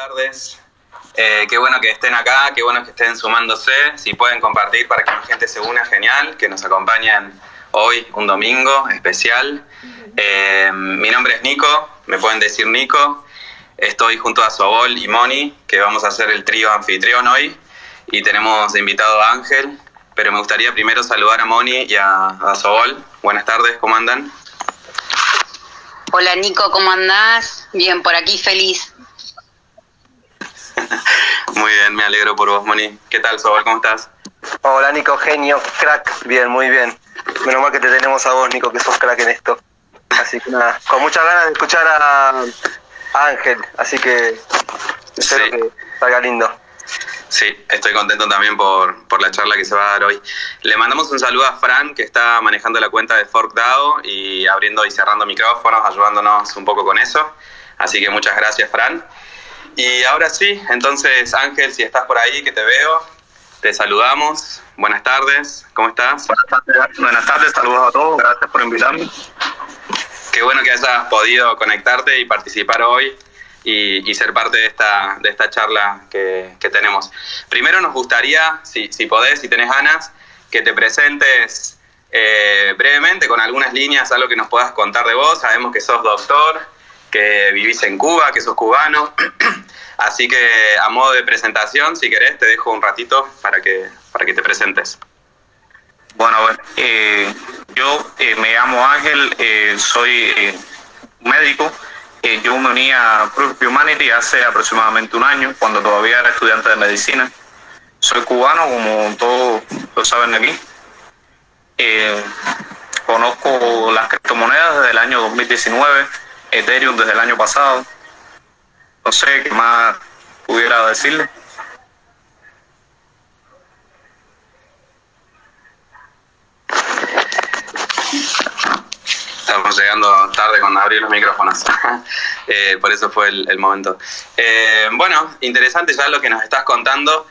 tardes. Eh, qué bueno que estén acá, qué bueno que estén sumándose. Si pueden compartir para que la gente se una, genial. Que nos acompañen hoy, un domingo especial. Eh, mi nombre es Nico, me pueden decir Nico. Estoy junto a Sobol y Moni, que vamos a hacer el trío anfitrión hoy. Y tenemos invitado a Ángel, pero me gustaría primero saludar a Moni y a, a Sobol. Buenas tardes, ¿cómo andan? Hola Nico, ¿cómo andás? Bien, por aquí feliz. Muy bien, me alegro por vos, Moni. ¿Qué tal, Sobol? ¿Cómo estás? Hola Nico, genio, crack. Bien, muy bien. Menos mal que te tenemos a vos, Nico, que sos crack en esto. Así que nada, con muchas ganas de escuchar a, a Ángel. Así que espero Sí. que salga lindo. Sí, estoy contento también por, por la charla que se va a dar hoy. Le mandamos un saludo a Fran, que está manejando la cuenta de ForkDAO y abriendo y cerrando micrófonos, ayudándonos un poco con eso. Así que muchas gracias, Fran. Y ahora sí, entonces Ángel, si estás por ahí, que te veo, te saludamos. Buenas tardes, ¿cómo estás? Buenas tardes, buenas tardes, saludos a todos, gracias por invitarme. Qué bueno que hayas podido conectarte y participar hoy y, y ser parte de esta, de esta charla que, que tenemos. Primero nos gustaría, si, si podés, si tenés ganas, que te presentes eh, brevemente con algunas líneas, algo que nos puedas contar de vos. Sabemos que sos doctor, que vivís en Cuba, que sos cubano. Así que a modo de presentación, si querés, te dejo un ratito para que, para que te presentes. Bueno, eh, yo eh, me llamo Ángel, eh, soy eh, médico. Yo me uní a Proof Humanity hace aproximadamente un año, cuando todavía era estudiante de medicina. Soy cubano, como todos lo saben aquí. Conozco las criptomonedas desde el año 2019, Ethereum desde el año pasado. No sé qué más pudiera decirle. Estamos llegando tarde con abrir los micrófonos. Eh, por eso fue el, momento. Eh, bueno, interesante ya lo que nos estás contando.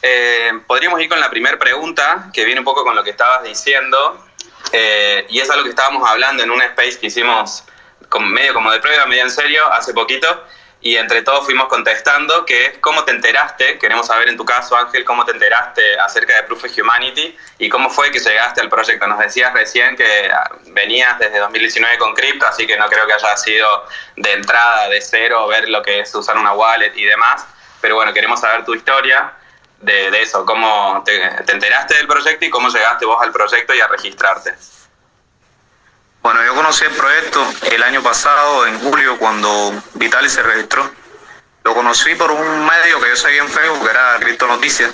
Eh, podríamos ir con la primera pregunta, que viene un poco con lo que estabas diciendo. Y es algo que estábamos hablando en un space que hicimos con, medio como de prueba, medio en serio, hace poquito. Y entre todos fuimos contestando que es cómo te enteraste, queremos saber en tu caso Ángel, cómo te enteraste acerca de Proof of Humanity y cómo fue que llegaste al proyecto. Nos decías recién que venías desde 2019 con cripto, así que no creo que haya sido de entrada, de cero, ver lo que es usar una wallet y demás. Pero bueno, queremos saber tu historia de, eso, cómo te enteraste del proyecto y cómo llegaste vos al proyecto y a registrarte. Bueno, yo conocí el proyecto el año pasado, en julio, cuando Vitali se registró. Lo conocí por un medio que yo seguía en Facebook, que era Cripto Noticias.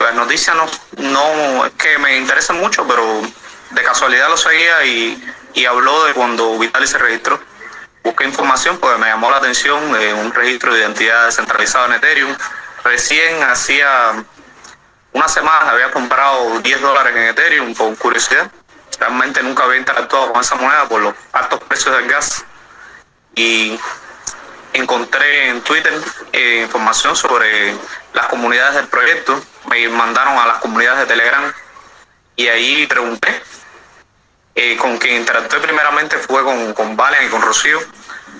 Las noticias no, no es que me interesan mucho, pero de casualidad lo seguía y, y habló de cuando Vitali se registró. Busqué información porque me llamó la atención de un registro de identidad descentralizado en Ethereum. Recién hacía una semana había comprado 10 dólares en Ethereum por curiosidad. Realmente nunca había interactuado con esa moneda por los altos precios del gas. Y encontré en Twitter eh, información sobre las comunidades del proyecto. Me mandaron a las comunidades de Telegram y ahí pregunté. Eh, con quien interactué primeramente fue con, con Valen y con Rocío,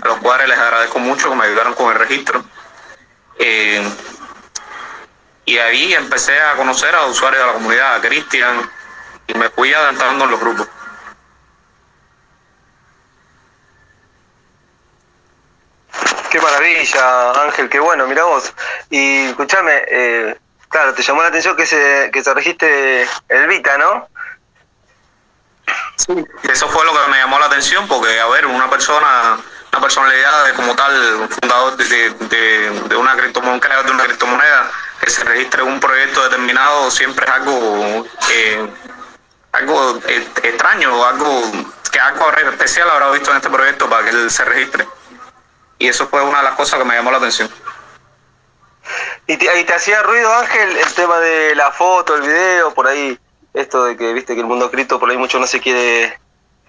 a los cuales les agradezco mucho que me ayudaron con el registro. Eh, y ahí empecé a conocer a usuarios de la comunidad, a Cristian, y me fui adentrando en los grupos. Qué maravilla, Ángel, qué bueno, mira vos. Y escúchame, eh, claro, te llamó la atención que se, que se registre el Vita, ¿no? Eso fue lo que me llamó la atención, porque, a ver, una persona, una personalidad de, como tal, fundador de, de, de- de una criptomoneda, creador de una criptomoneda, que se registre en un proyecto determinado, siempre es algo, eh, algo eh, extraño, algo que algo especial habrá visto en este proyecto para que él se registre. Y eso fue una de las cosas que me llamó la atención. ¿Y te, y te hacía ruido, Ángel, el tema de la foto, el video, por ahí, esto de que, viste, que el mundo cripto por ahí mucho no se quiere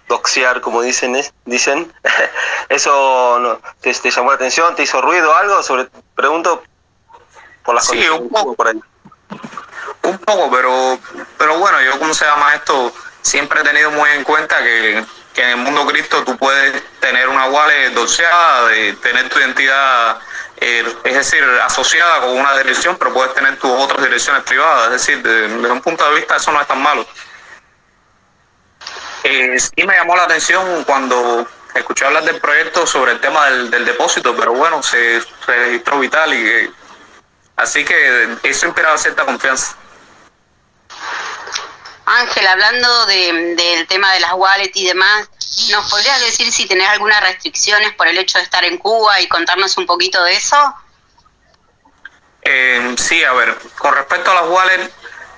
doxear, como dicen, ¿es? dicen. ¿Eso no, te, te llamó la atención? ¿Te hizo ruido algo? Sobre, pregunto por las Sí, un poco. por ahí. Un poco, pero, pero bueno, yo como se llama esto, siempre he tenido muy en cuenta que, que en el mundo cripto tú puedes tener una wallet doxeada, de tener tu identidad eh, es decir, asociada con una dirección, pero puedes tener tus otras direcciones privadas, es decir, desde, un punto de vista eso no es tan malo. Eh, sí me llamó la atención cuando escuché hablar del proyecto sobre el tema del, depósito, pero bueno, se, registró vital y así que eso inspiraba cierta confianza. Ángel, hablando del tema de las wallets y demás, ¿nos podrías decir si tenés algunas restricciones por el hecho de estar en Cuba y contarnos un poquito de eso? Eh, sí, a ver, con respecto a las wallets,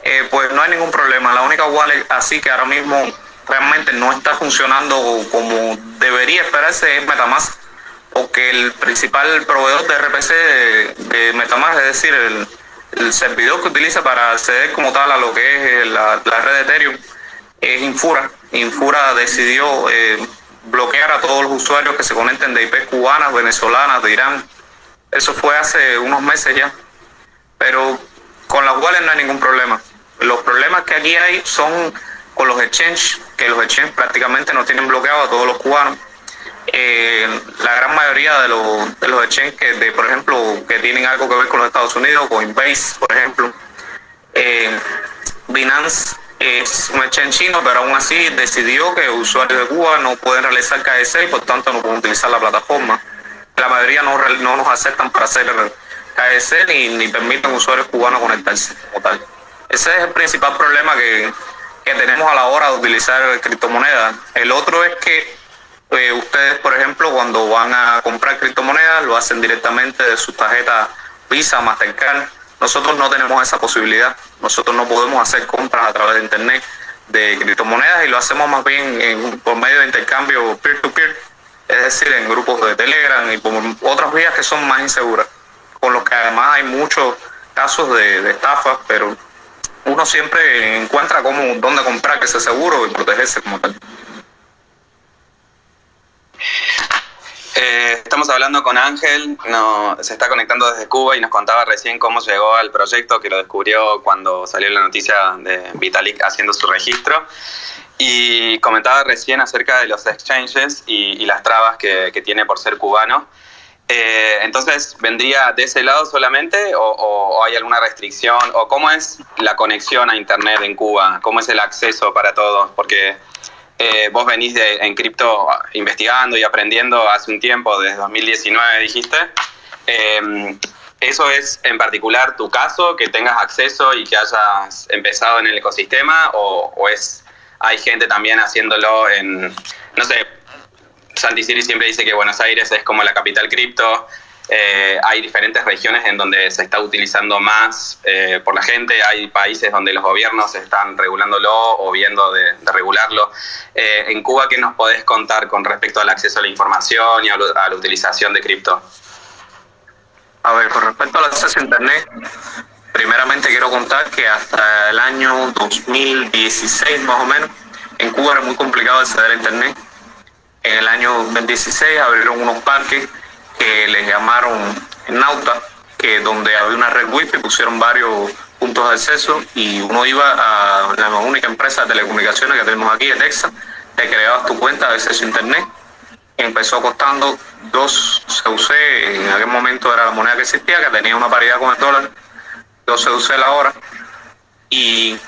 eh, pues no hay ningún problema. La única wallet así que ahora mismo realmente no está funcionando como debería esperarse es Metamask, porque el principal proveedor de RPC de Metamask, es decir, el, el servidor que utiliza para acceder como tal a lo que es la, red de Ethereum es Infura. Infura decidió eh, bloquear a todos los usuarios que se conecten de IP cubanas, venezolanas, de Irán. Eso fue hace unos meses ya. Pero con las cuales no hay ningún problema. Los problemas que aquí hay son con los exchanges, que los exchanges prácticamente no tienen bloqueado a todos los cubanos eh, la gran mayoría de los, de los exchanges de, por ejemplo, que tienen algo que ver con los Estados Unidos, Coinbase, por ejemplo, eh, Binance es un exchange chino, pero aún así decidió que usuarios de Cuba no pueden realizar KS y por tanto no pueden utilizar la plataforma. La mayoría no, no nos aceptan para hacer KS ni, ni permiten usuarios cubanos conectarse como tal. Ese es el principal problema que, que tenemos a la hora de utilizar criptomonedas. El otro es que eh, ustedes, por ejemplo, cuando van a comprar criptomonedas, lo hacen directamente de su tarjeta Visa, Mastercard. Nosotros no tenemos esa posibilidad. Nosotros no podemos hacer compras a través de Internet de criptomonedas y lo hacemos más bien por medio de intercambio peer-to-peer, es decir, en grupos de Telegram y por otras vías que son más inseguras, con los que además hay muchos casos de, de estafas, pero uno siempre encuentra cómo, dónde comprar que sea seguro y protegerse como tal. Eh, estamos hablando con Ángel, no, se está conectando desde Cuba y nos contaba recién cómo llegó al proyecto, que lo descubrió cuando salió la noticia de Vitalik haciendo su registro. Y comentaba recién acerca de los exchanges y, las trabas que, tiene por ser cubano. Eh, entonces, ¿vendría de ese lado solamente o, o, hay alguna restricción? ¿O cómo es la conexión a Internet en Cuba? ¿Cómo es el acceso para todos? Porque eh, vos venís de, en cripto investigando y aprendiendo hace un tiempo, desde 2019 dijiste. Eh, ¿Eso es en particular tu caso, que tengas acceso y que hayas empezado en el ecosistema? ¿O, es hay gente también haciéndolo en, no sé, Santi Siri siempre dice que Buenos Aires es como la capital cripto, eh, hay diferentes regiones en donde se está utilizando más eh, por la gente, hay países donde los gobiernos están regulándolo o viendo de, regularlo. Eh, en Cuba, ¿qué nos podés contar con respecto al acceso a la información y a, la utilización de cripto? A ver, con respecto al acceso a Internet, primeramente quiero contar que hasta el año 2016 más o menos, en Cuba era muy complicado acceder a Internet. En el año 2016 abrieron unos parques que les llamaron Nauta, que donde había una red wifi, pusieron varios puntos de acceso y uno iba a la única empresa de telecomunicaciones que tenemos aquí, Texas, te creabas tu cuenta de acceso a internet. Empezó costando dos CUC, en aquel momento era la moneda que existía, que tenía una paridad con el dólar, dos CUC la hora, y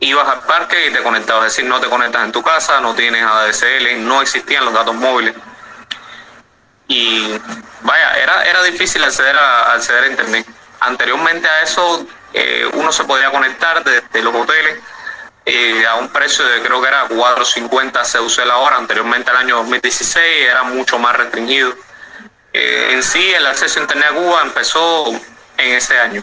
ibas al parque y te conectabas, es decir, no te conectas en tu casa, no tienes ADSL, no existían los datos móviles y vaya, era, era difícil acceder a, acceder a Internet. Anteriormente a eso, eh, uno se podía conectar desde los hoteles eh, a un precio de creo que era 4.50 CUC la hora. Anteriormente al año 2016 era mucho más restringido. Eh, en sí, el acceso a Internet a Cuba empezó en ese año.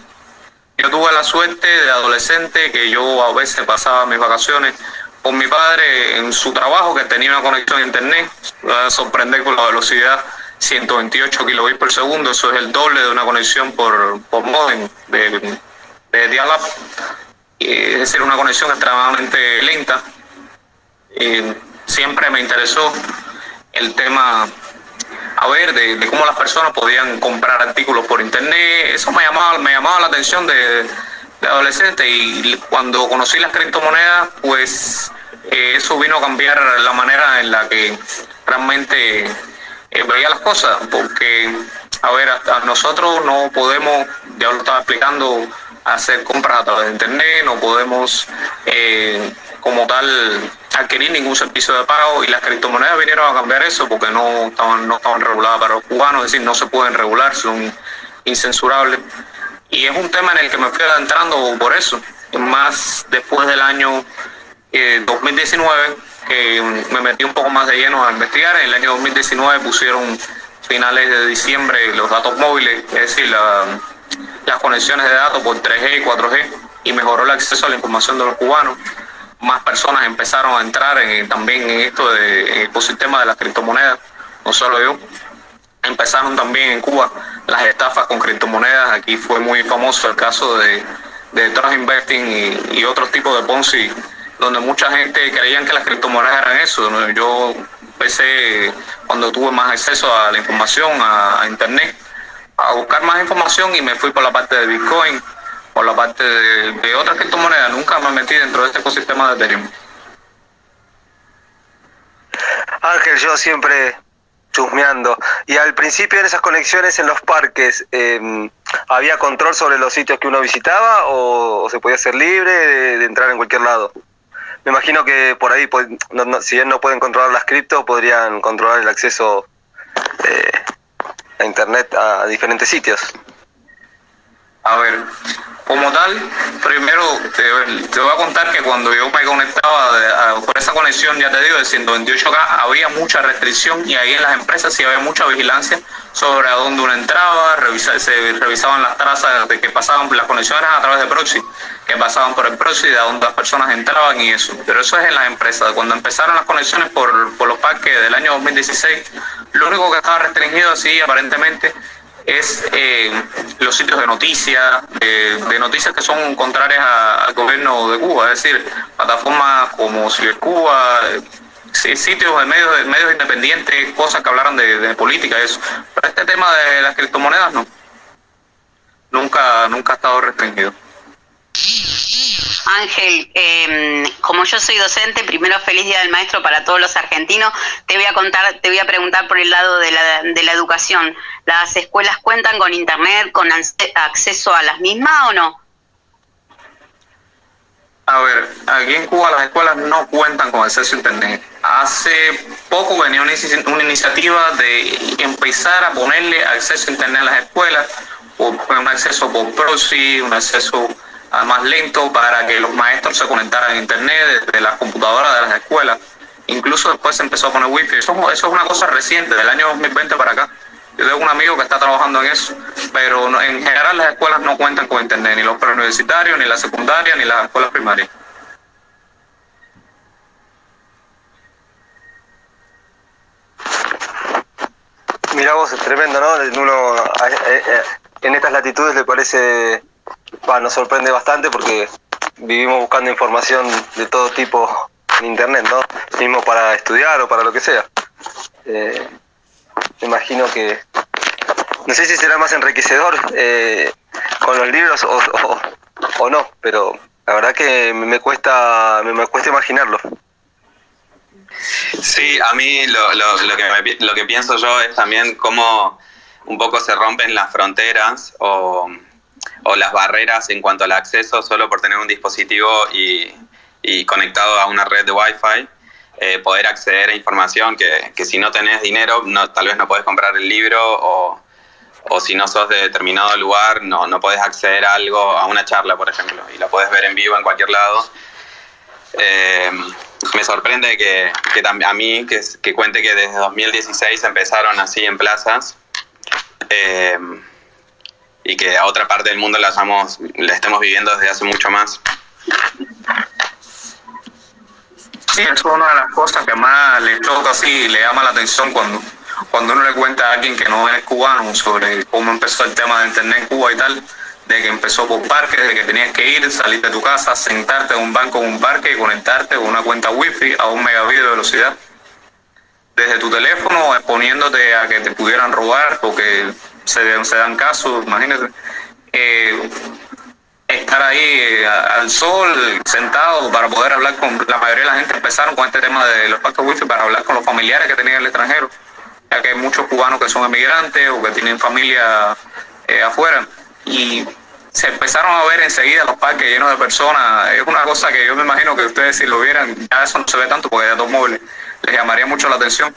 Yo tuve la suerte de adolescente que yo a veces pasaba mis vacaciones con mi padre en su trabajo que tenía una conexión a internet. Sorprender con la velocidad 128 kilobits por segundo, eso es el doble de una conexión por, por modem de, de es decir, una conexión extremadamente lenta. siempre me interesó el tema, a ver, de, cómo las personas podían comprar artículos por internet, eso me llamaba, me llamaba la atención de, de adolescente. Y cuando conocí las criptomonedas, pues eh, eso vino a cambiar la manera en la que realmente eh, veía las cosas, porque a ver, a nosotros no podemos, ya lo estaba explicando, hacer compras a través de internet, no podemos eh, como tal adquirir ningún servicio de pago y las criptomonedas vinieron a cambiar eso porque no estaban, no estaban reguladas para los cubanos, es decir, no se pueden regular, son incensurables. Y es un tema en el que me fui adentrando por eso, más después del año 2019, eh, que me metí un poco más de lleno a investigar. En el año 2019 pusieron finales de diciembre los datos móviles, es decir, las conexiones de datos por 3G y 4G, y mejoró el acceso a la información de los cubanos. Más personas empezaron a entrar también en esto del ecosistema de las criptomonedas, no solo yo. Empezaron también en Cuba las estafas con criptomonedas. Aquí fue muy famoso el caso de, de Trust Investing y, y otros tipos de Ponzi, donde mucha gente creían que las criptomonedas eran eso. Yo empecé, cuando tuve más acceso a la información, a, Internet, a buscar más información y me fui por la parte de Bitcoin, por la parte de, otras criptomonedas. Nunca me metí dentro de este ecosistema de Ethereum. Ángel, yo siempre chusmeando. Y al principio en esas conexiones en los parques, eh, ¿había control sobre los sitios que uno visitaba o, se podía ser libre de, entrar en cualquier lado? Me imagino que por ahí, pues, si bien no pueden controlar las cripto, podrían controlar el acceso eh, a Internet a diferentes sitios. A ver, como tal, primero te, voy a contar que cuando yo me conectaba por esa conexión, ya te digo, de 128K, había mucha restricción y ahí en las empresas sí había mucha vigilancia sobre a dónde uno entraba, se revisaban las trazas de que pasaban, las conexiones a través de proxy, que pasaban por el proxy, de a dónde las personas entraban y eso. Pero eso es en las empresas. Cuando empezaron las conexiones por, por los parques del año 2016, lo único que estaba restringido así aparentemente es eh, los sitios de noticias, de, noticias que son contrarias al gobierno de Cuba, es decir, plataformas como Cibercuba, eh, sitios de medios, de medios independientes, cosas que hablaran de, política, eso. Pero este tema de las criptomonedas no. Nunca, nunca ha estado restringido. Ángel, em, como yo soy docente, primero feliz día del maestro para todos los argentinos. Te voy a contar, te voy a preguntar por el lado de la, de la educación. ¿Las escuelas cuentan con internet, con acceso a las mismas o no? A ver, aquí en Cuba las escuelas no cuentan con acceso a Internet. Hace poco venía una, una iniciativa de empezar a ponerle acceso a Internet a las escuelas, un acceso por proxy, un acceso más lento para que los maestros se conectaran a Internet desde las computadoras de las escuelas. Incluso después se empezó a poner wifi. Eso, eso es una cosa reciente, del año 2020 para acá. Yo tengo un amigo que está trabajando en eso, pero en general las escuelas no cuentan con Internet, ni los preuniversitarios, ni la secundaria, ni las escuelas primarias. Mira vos, es tremendo, ¿no? En estas latitudes le parece nos sorprende bastante porque vivimos buscando información de todo tipo en internet, ¿no? Mismo para estudiar o para lo que sea. Eh, me imagino que no sé si será más enriquecedor eh, con los libros o, o, no, pero la verdad que me cuesta me, cuesta imaginarlo. Sí, a mí lo, lo, lo, que lo que pienso yo es también cómo un poco se rompen las fronteras o o las barreras en cuanto al acceso solo por tener un dispositivo y, conectado a una red de Wi-Fi, eh, poder acceder a información que, que, si no tenés dinero, tal vez no podés comprar el libro o, o si no sos de determinado lugar, no, no podés acceder a algo, a una charla, por ejemplo, y la podés ver en vivo en cualquier lado. Eh, me sorprende que, que a mí, que, que, cuente que desde 2016 empezaron así en plazas. Eh, y que a otra parte del mundo la, estamos, la estemos viviendo desde hace mucho más. Sí, eso es una de las cosas que más le toca así, le llama la atención cuando, cuando uno le cuenta a alguien que no es cubano sobre cómo empezó el tema de internet en Cuba y tal, de que empezó por parques, de que tenías que ir, salir de tu casa, sentarte en un banco en un parque y conectarte con una cuenta wifi a un megabit de velocidad desde tu teléfono exponiéndote a que te pudieran robar porque se, se dan casos, imagínate. Eh, estar ahí eh, al sol, sentado, para poder hablar con la mayoría de la gente. Empezaron con este tema de los pactos wifi para hablar con los familiares que tenían el extranjero. ya que hay muchos cubanos que son emigrantes o que tienen familia eh, afuera y se empezaron a ver enseguida los parques llenos de personas. Es una cosa que yo me imagino que ustedes si lo vieran, ya eso no se ve tanto porque hay dos móviles, les llamaría mucho la atención.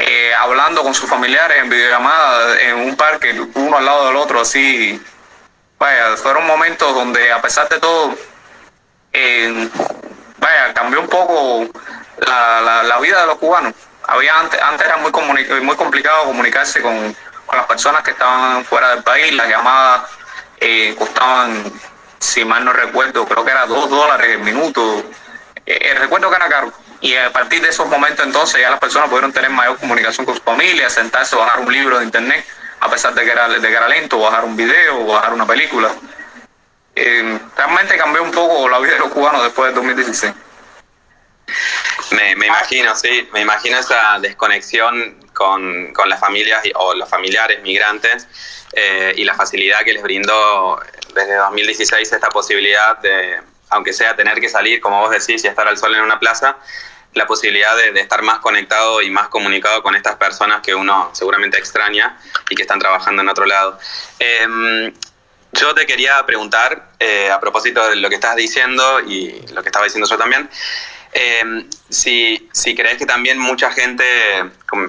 Eh, hablando con sus familiares en videollamada en un parque, uno al lado del otro, así. Vaya, fueron momentos donde a pesar de todo, eh, vaya, cambió un poco la, la, vida de los cubanos. Había antes, antes era muy, muy complicado comunicarse con, con las personas que estaban fuera del país, las llamadas eh, costaban, si mal no recuerdo, creo que era dos dólares el minuto. Eh, recuerdo que era caro. Y a partir de esos momentos entonces ya las personas pudieron tener mayor comunicación con su familia, sentarse, bajar un libro de internet, a pesar de que era, de que era lento, bajar un video, bajar una película. Eh, realmente cambió un poco la vida de los cubanos después del 2016. Me, me imagino, sí, me imagino esa desconexión con, con las familias o los familiares migrantes eh, y la facilidad que les brindó desde 2016 esta posibilidad de, aunque sea tener que salir, como vos decís, y estar al sol en una plaza, la posibilidad de, estar más conectado y más comunicado con estas personas que uno seguramente extraña y que están trabajando en otro lado. Em, yo te quería preguntar, eh, a propósito de lo que estás diciendo y lo que estaba diciendo yo también, eh, si, si crees que también mucha gente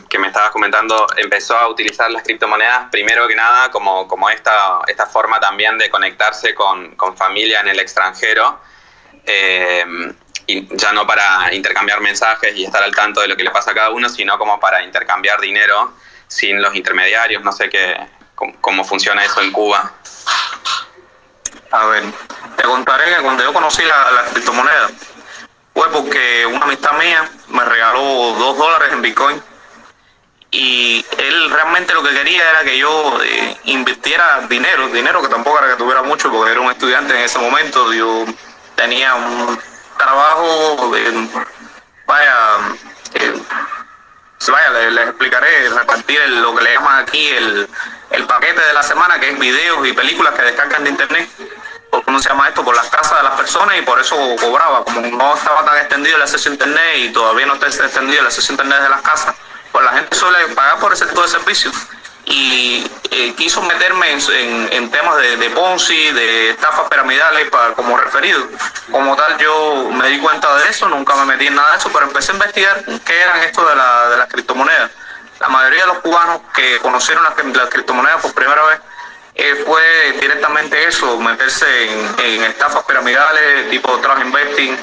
que me estabas comentando empezó a utilizar las criptomonedas, primero que nada, como, como esta, esta forma también de conectarse con, con familia en el extranjero, y ya no para intercambiar mensajes y estar al tanto de lo que le pasa a cada uno, sino como para intercambiar dinero sin los intermediarios, no sé qué, cómo, funciona eso en Cuba. A ver, te contaré que cuando yo conocí la, la criptomoneda, fue porque una amistad mía me regaló dos dólares en Bitcoin. Y él realmente lo que quería era que yo eh, invirtiera dinero, dinero que tampoco era que tuviera mucho porque era un estudiante en ese momento, yo tenía un trabajo, de, vaya, eh, vaya, les, explicaré, repartir lo que le llaman aquí el, el paquete de la semana, que es videos y películas que descargan de internet ¿cómo se llama esto? Por las casas de las personas y por eso cobraba. Como no estaba tan extendido el acceso a internet y todavía no está extendido el acceso a internet de las casas, pues la gente suele pagar por ese tipo de servicios. Y eh, quiso meterme en, temas de, Ponzi, de estafas piramidales para, como referido. Como tal, yo me di cuenta de eso, nunca me metí en nada de eso, pero empecé a investigar qué eran esto de, la, de las criptomonedas. La mayoría de los cubanos que conocieron las, las criptomonedas por primera vez eh, fue directamente eso, meterse en, estafas piramidales tipo trust investing,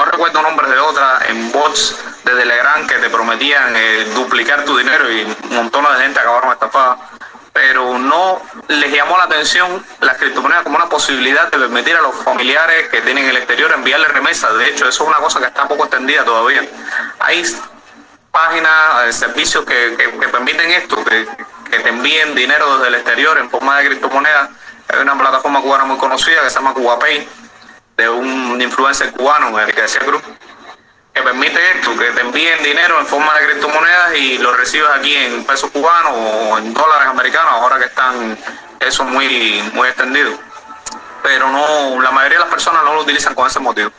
no recuerdo nombres de otras, en bots de Telegram que te prometían eh, duplicar tu dinero y un montón de gente acabaron estafadas. Pero no les llamó la atención las criptomonedas como una posibilidad de permitir a los familiares que tienen el exterior enviarle remesas. De hecho, eso es una cosa que está poco extendida todavía. Hay páginas, eh, servicios que, que permiten esto, que, que te envíen dinero desde el exterior en forma de criptomonedas. Hay una plataforma cubana muy conocida que se llama CubaPay, de un influencer cubano, el que decía Cruz, que permite esto, que te envíen dinero en forma de criptomonedas y lo recibes aquí en pesos cubanos o en dólares americanos, ahora que están eso muy, muy extendido. Pero no, la mayoría de las personas no lo utilizan con ese motivo.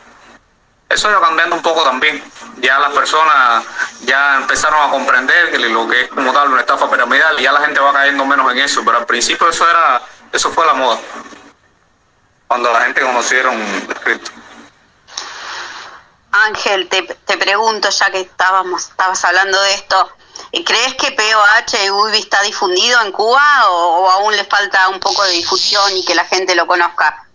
Eso ido cambiando un poco también. Ya las personas ya empezaron a comprender que lo que es como tal una estafa piramidal y ya la gente va cayendo menos en eso. Pero al principio eso era, eso fue la moda. Cuando la gente conocieron. Ángel, te, te pregunto, ya que estábamos, estabas hablando de esto, ¿crees que POH UBI está difundido en Cuba o aún le falta un poco de difusión y que la gente lo conozca?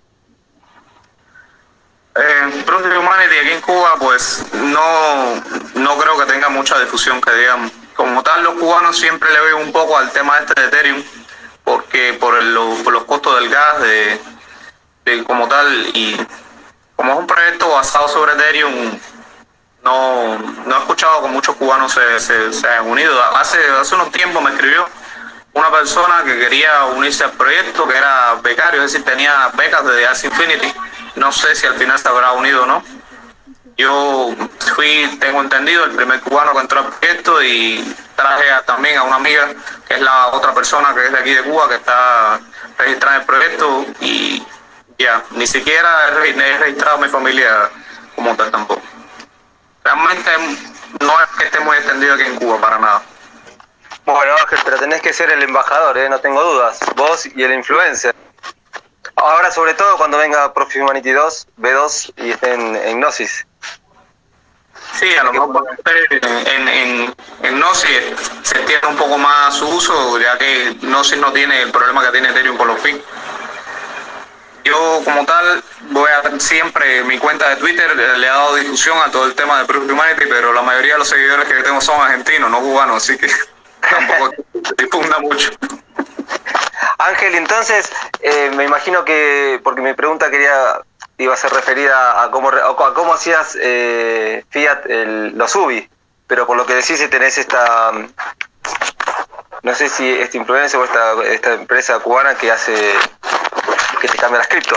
Eh, Project Humanity aquí en Cuba, pues no, no creo que tenga mucha difusión, que digamos. Como tal, los cubanos siempre le ven un poco al tema este de Ethereum, porque por, los costos del gas, de, como tal, y como es un proyecto basado sobre Ethereum, no, no he escuchado que muchos cubanos se, se, se hayan unido. Hace, hace unos tiempos me escribió una persona que quería unirse al proyecto, que era becario, es decir, tenía becas de As Infinity no sé si al final se habrá unido o no. Yo fui, tengo entendido, el primer cubano que entró al proyecto y traje también a una amiga, que es la otra persona que es de aquí de Cuba, que está registrada en el proyecto y ya, ni siquiera he registrado a mi familia como tal tampoco. Realmente no es que esté muy extendido aquí en Cuba, para nada. Bueno, Ángel, pero tenés que ser el embajador, ¿eh? no tengo dudas. Vos y el influencer. Ahora, sobre todo cuando venga Profi Humanity 2, B2 y esté en, en Gnosis. Sí, a lo mejor en, en, en Gnosis se entiende un poco más su uso, ya que Gnosis no tiene el problema que tiene Ethereum con los fin. Yo como tal voy a siempre mi cuenta de Twitter le he dado difusión a todo el tema de Proof Humanity, pero la mayoría de los seguidores que tengo son argentinos, no cubanos, así que tampoco difunda mucho. Ángel, entonces eh, me imagino que, porque mi pregunta quería iba a ser referida a cómo, a cómo hacías eh, Fiat el, los UBI, pero por lo que decís si tenés esta, no sé si esta influencia o esta, esta empresa cubana que hace, que te cambia las cripto.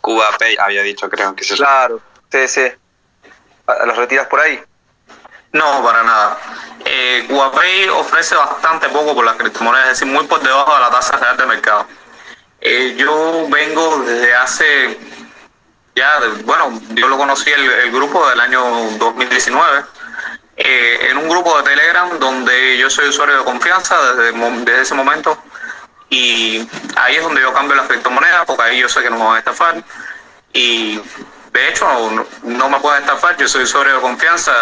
Cuba Pay había dicho, creo que se Claro, sí, sí. ¿Los retiras por ahí? No, para nada. Eh, CubaPay ofrece bastante poco por las criptomonedas, es decir, muy por debajo de la tasa real de mercado. Eh, yo vengo desde hace ya, bueno, yo lo conocí el, el grupo del año 2019, eh, en un grupo de Telegram donde yo soy usuario de confianza desde, desde ese momento y ahí es donde yo cambio las criptomonedas porque ahí yo sé que no me van a estafar y de hecho no, no me pueden estafar, yo soy usuario de confianza,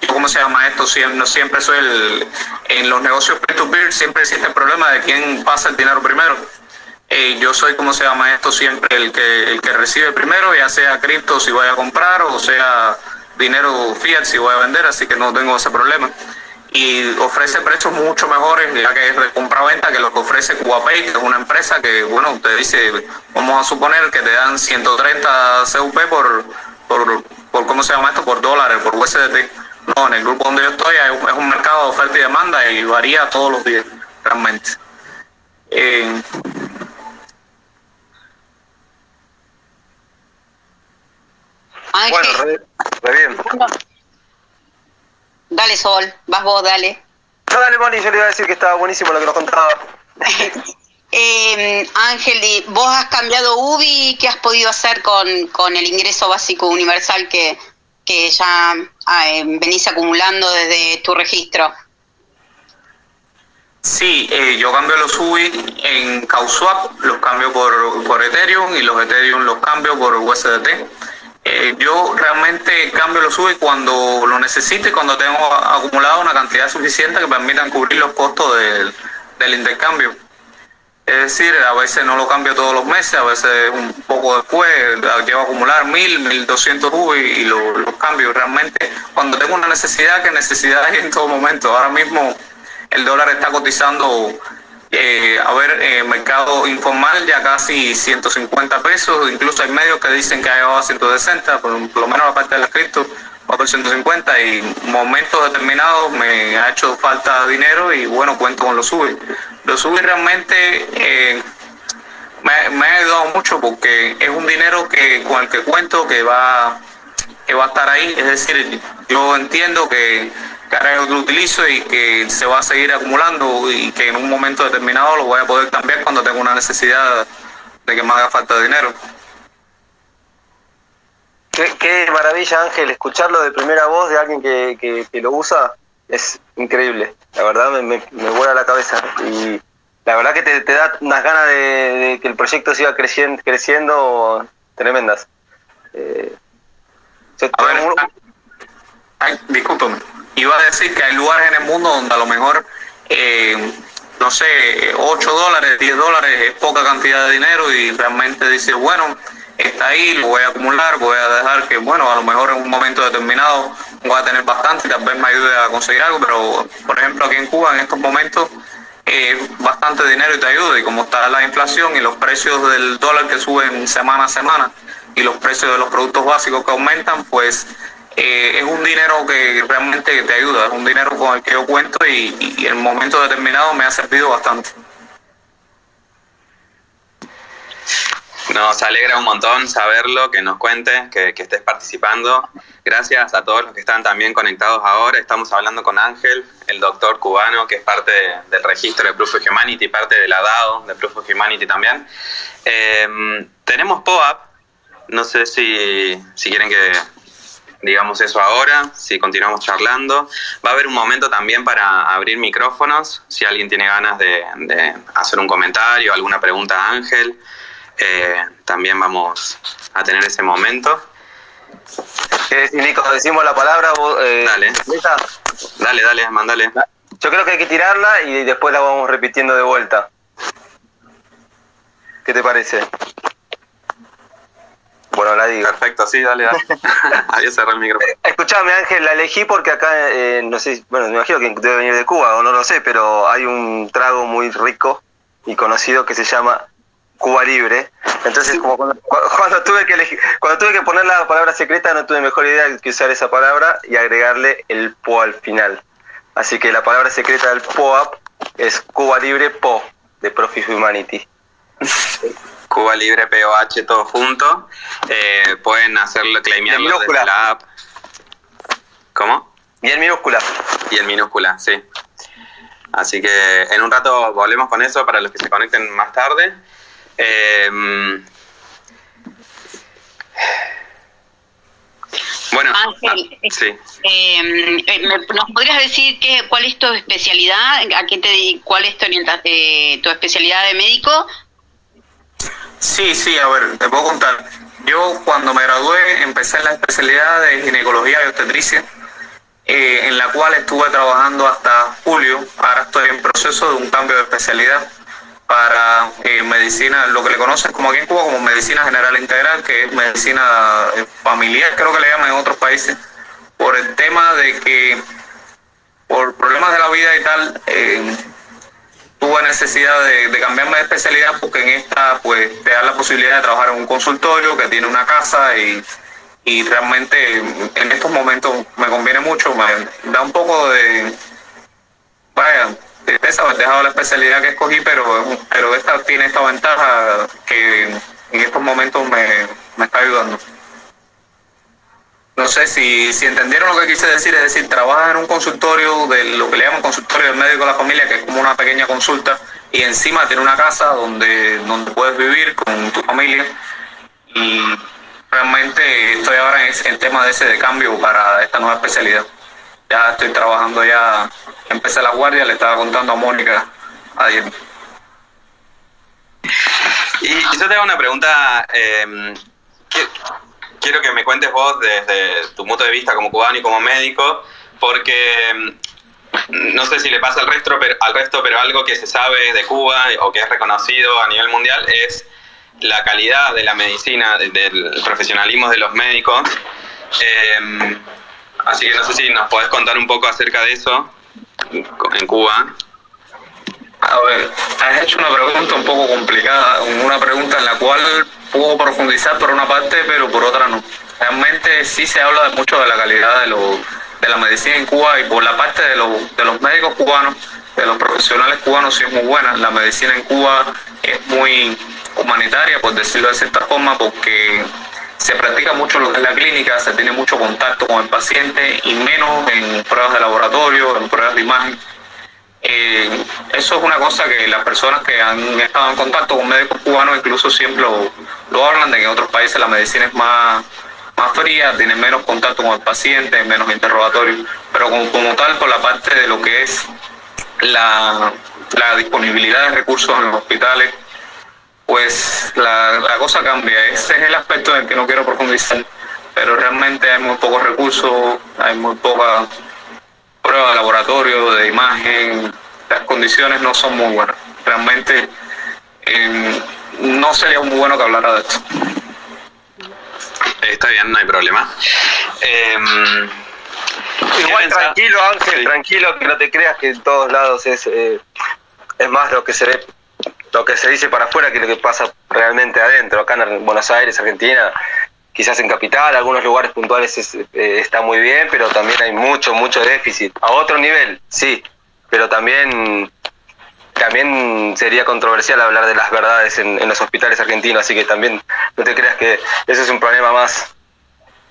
yo cómo se llama esto, siempre, siempre soy el, en los negocios peer-to-peer siempre existe el problema de quién pasa el dinero primero. Eh, yo soy, como se llama esto, siempre el que, el que recibe primero, ya sea cripto si voy a comprar o sea dinero fiat si voy a vender, así que no tengo ese problema. Y ofrece precios mucho mejores, ya que es de compra-venta, que lo que ofrece CubaPay, que es una empresa que, bueno, te dice, vamos a suponer que te dan 130 CUP por, por, por ¿cómo se llama esto? Por dólares, por USDT. No, en el grupo donde yo estoy es un mercado de oferta y demanda y varía todos los días, realmente. Eh, Bueno, re, re bien. Dale, Sol, vas vos, dale. No, dale, Moni, yo le iba a decir que estaba buenísimo lo que nos contaba. eh, Ángel, vos has cambiado UBI, ¿qué has podido hacer con, con el ingreso básico universal que, que ya eh, venís acumulando desde tu registro? Sí, eh, yo cambio los UBI en CauSwap, los cambio por, por Ethereum y los Ethereum los cambio por USDT. Eh, yo realmente cambio los UBI cuando lo necesito y cuando tengo acumulado una cantidad suficiente que permitan cubrir los costos del, del intercambio. Es decir, a veces no lo cambio todos los meses, a veces un poco después, llevo a acumular mil, mil doscientos UBI y los lo cambio. Realmente, cuando tengo una necesidad, que necesidad hay en todo momento. Ahora mismo el dólar está cotizando eh, a ver, eh, mercado informal ya casi 150 pesos, incluso hay medios que dicen que ha llegado a 160, por, lo menos la parte de las cripto va por 150 y momentos determinados me ha hecho falta dinero y bueno, cuento con los SUBI. Los SUBI realmente eh, me, me, ha ayudado mucho porque es un dinero que con el que cuento que va, que va a estar ahí, es decir, yo entiendo que que ahora lo utilizo y que se va a seguir acumulando y que en un momento determinado lo voy a poder cambiar cuando tenga una necesidad de que me haga falta dinero. Qué, qué maravilla Ángel, escucharlo de primera voz de alguien que, que, que lo usa es increíble, la verdad me, me, me, vuela la cabeza y la verdad que te, te da unas ganas de, de, que el proyecto siga creciendo, creciendo tremendas. Eh, a ver, ay, discúlpame iba a decir que hay lugares en el mundo donde a lo mejor, eh, no sé, 8 dólares, 10 dólares es poca cantidad de dinero y realmente dice, bueno, está ahí, lo voy a acumular, voy a dejar que, bueno, a lo mejor en un momento determinado voy a tener bastante, tal vez me ayude a conseguir algo, pero por ejemplo aquí en Cuba en estos momentos eh, bastante dinero y te ayuda. Y como está la inflación y los precios del dólar que suben semana a semana y los precios de los productos básicos que aumentan, pues eh, es un dinero que realmente te ayuda, es un dinero con el que yo cuento y, y en momento determinado me ha servido bastante. Nos alegra un montón saberlo, que nos cuentes, que, estés participando. Gracias a todos los que están también conectados ahora. Estamos hablando con Ángel, el doctor cubano, que es parte de, del registro de Proof of Humanity, parte de la DAO de Proof of Humanity también. Eh, tenemos POAP, no sé si, si quieren que digamos eso ahora, si continuamos charlando. Va a haber un momento también para abrir micrófonos, si alguien tiene ganas de, de hacer un comentario, alguna pregunta a Ángel, eh, también vamos a tener ese momento. ¿Qué decís, Nico? Decimos la palabra. vos, eh, Dale. ¿lista? Dale, dale, mandale. Yo creo que hay que tirarla y después la vamos repitiendo de vuelta. ¿Qué te parece? Bueno, la digo. Perfecto, sí, dale, dale. Había cerrado el micrófono. Escuchame, Ángel, la elegí porque acá, eh, no sé, bueno, me imagino que debe venir de Cuba o no lo sé, pero hay un trago muy rico y conocido que se llama Cuba Libre. Entonces, como cuando, cu- cuando tuve que elegir, cuando tuve que poner la palabra secreta, no tuve mejor idea que usar esa palabra y agregarle el po al final. Así que la palabra secreta del POAP es Cuba Libre Po, de Profit Humanity. Cuba Libre POH todo junto. Eh, pueden hacerlo, claimearlo desde la app. ¿Cómo? Y en minúscula. Y en minúscula, sí. Así que en un rato volvemos con eso para los que se conecten más tarde. Eh, bueno, Ángel, ah, sí. Eh, eh, ¿me- ¿Nos podrías decir qué, cuál es tu especialidad? ¿A qué te di- ¿Cuál es tu, orienta- eh, tu especialidad de médico? Sí, sí, a ver, te puedo contar. Yo cuando me gradué empecé en la especialidad de ginecología y obstetricia, eh, en la cual estuve trabajando hasta julio. Ahora estoy en proceso de un cambio de especialidad para eh, medicina, lo que le conocen como aquí en Cuba como medicina general integral, que es medicina eh, familiar, creo que le llaman en otros países, por el tema de que por problemas de la vida y tal, eh, tuve necesidad de, cambiarme de especialidad porque en esta pues te da la posibilidad de trabajar en un consultorio que tiene una casa y, y realmente en estos momentos me conviene mucho, me da un poco de vaya tristeza haber dejado la especialidad que escogí pero pero esta tiene esta ventaja que en estos momentos me, me está ayudando. No sé si, si entendieron lo que quise decir, es decir, trabajas en un consultorio de lo que le llaman consultorio del médico de la familia, que es como una pequeña consulta, y encima tiene una casa donde, donde puedes vivir con tu familia. Y realmente estoy ahora en en tema de ese de cambio para esta nueva especialidad. Ya estoy trabajando ya, empecé la guardia, le estaba contando a Mónica ayer. Y yo te hago una pregunta. eh, quiero que me cuentes vos desde tu punto de vista como cubano y como médico, porque mm, no sé si le pasa al resto, pero, al resto, pero algo que se sabe de Cuba o que es reconocido a nivel mundial es la calidad de la medicina, de- del profesionalismo de los médicos. Eh, así que no sé si nos podés contar un poco acerca de eso en Cuba. A ver, has hecho una pregunta un poco complicada, una pregunta en la cual puedo profundizar por una parte, pero por otra no. Realmente sí se habla mucho de la calidad de, lo- de la medicina en Cuba y por la parte de, los de los médicos cubanos, de los profesionales cubanos sí es muy buena. La medicina en Cuba es muy humanitaria, por decirlo de cierta forma, porque se practica mucho lo que es la clínica, se tiene mucho contacto con el paciente y menos en pruebas de laboratorio, en pruebas de imagen. Eh, eso es una cosa que las personas que han estado en contacto con médicos cubanos incluso siempre lo, lo hablan, de que en otros países la medicina es más, más fría, tiene menos contacto con el paciente, menos interrogatorio, pero como, como tal por la parte de lo que es la, la disponibilidad de recursos en los hospitales, pues la, la cosa cambia. Ese es el aspecto en el que no quiero profundizar, pero realmente hay muy pocos recursos, hay muy poca prueba de laboratorio, de imagen, las condiciones no son muy buenas. Realmente eh, no sería muy bueno que hablara de esto. Está bien, no hay problema. Eh, ¿qué Igual tranquilo, Ángel, Sí. tranquilo, que no te creas que en todos lados es, eh, es más lo que se ve, lo que se dice para afuera que lo que pasa realmente adentro. Acá en Buenos Aires, Argentina, quizás en Capital, algunos lugares puntuales es- eh, está muy bien, pero también hay mucho, mucho déficit. A otro nivel, sí, pero también también sería controversial hablar de las verdades en, en los hospitales argentinos, así que también no te creas que eso es un problema más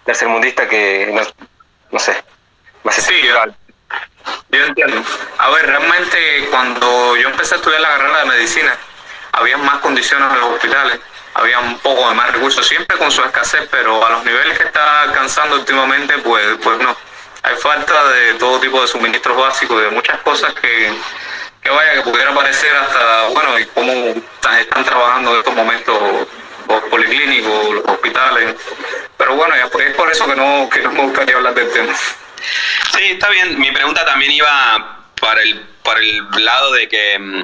tercermundista que, no, no sé, más Sí, estructural. Yo entiendo. A ver, realmente cuando yo empecé a estudiar la carrera de medicina, había más condiciones en los hospitales había un poco de más recursos, siempre con su escasez, pero a los niveles que está alcanzando últimamente, pues, pues no. Hay falta de todo tipo de suministros básicos, de muchas cosas que, que vaya, que pudiera parecer hasta, bueno, y cómo están trabajando en estos momentos los policlínicos, los hospitales. Pero bueno, ya es por eso que no, que no me gustaría hablar del tema. Sí, está bien. Mi pregunta también iba para el, por el lado de que mm,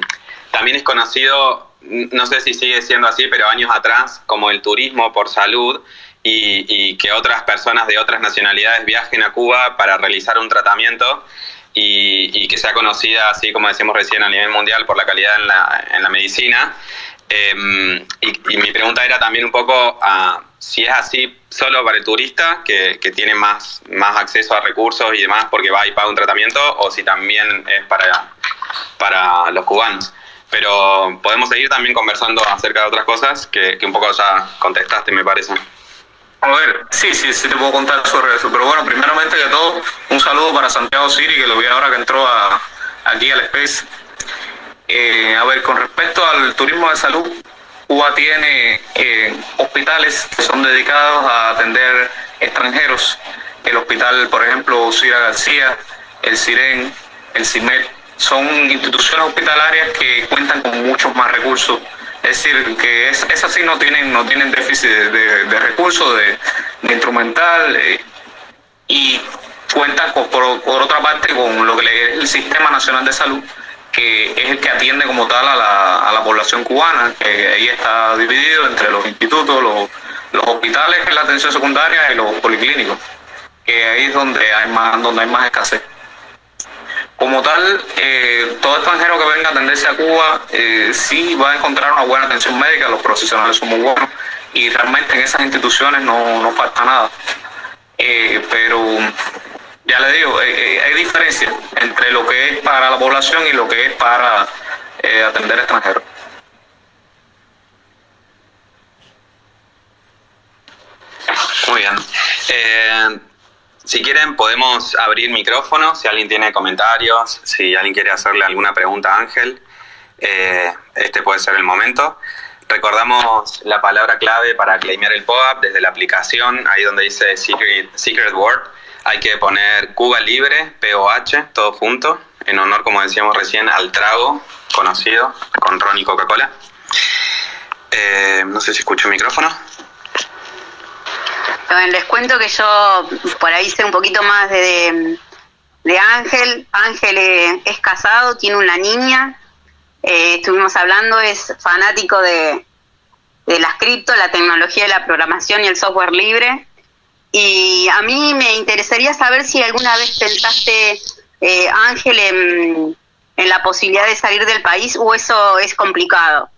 también es conocido, no sé si sigue siendo así, pero años atrás, como el turismo por salud y, que otras personas de otras nacionalidades viajen a Cuba para realizar un tratamiento y, que sea conocida, así como decimos recién, a nivel mundial por la calidad en la, en la medicina. Em, y, mi pregunta era también un poco a si es así solo para el turista, que, que, tiene más, más acceso a recursos y demás porque va y paga un tratamiento, o si también es para, para los cubanos. Pero podemos seguir también conversando acerca de otras cosas que, que un poco ya contestaste, me parece. A ver, sí, sí, sí te puedo contar sobre eso. Pero bueno, primeramente que todo, un saludo para Santiago Siri, que lo vi ahora que entró a, aquí al Space. Eh, a ver, con respecto al turismo de salud, Cuba tiene eh, hospitales que son dedicados a atender extranjeros. El hospital, por ejemplo, Cira García, el CIREN, el CIMET, son instituciones hospitalarias que cuentan con muchos más recursos. Es decir, que es, es así, no tienen, no tienen déficit de, recursos, de, instrumental, eh, y cuentan por, por, otra parte con lo que es el Sistema Nacional de Salud, que es el que atiende como tal a la, a la población cubana, que ahí está dividido entre los institutos, los, los hospitales, que es la atención secundaria, y los policlínicos, que ahí es donde hay más, donde hay más escasez. Como tal, eh, todo extranjero que venga a atenderse a Cuba eh, sí va a encontrar una buena atención médica, los profesionales son muy buenos y realmente en esas instituciones no, no falta nada. Eh, pero ya le digo, hay diferencia entre lo que es para la población y lo que es para atender extranjeros. Muy bien. Si quieren, podemos abrir micrófono. Si alguien tiene comentarios, si alguien quiere hacerle alguna pregunta a Ángel, este puede ser el momento. Recordamos la palabra clave para claimear el POAP desde la aplicación, ahí donde dice Secret, Secret Word hay que poner Cuba Libre, POH, todo junto, en honor, como decíamos recién, al trago conocido con Ron y Coca-Cola. Eh, no sé si escucho el micrófono. Les cuento que yo por ahí sé un poquito más de, de Ángel. Ángel eh, es casado, tiene una niña. Eh, estuvimos hablando, es fanático de, de las cripto, la tecnología de la programación y el software libre. Y a mí me interesaría saber si alguna vez pensaste, eh, Ángel, en, la posibilidad de salir del país o eso es complicado.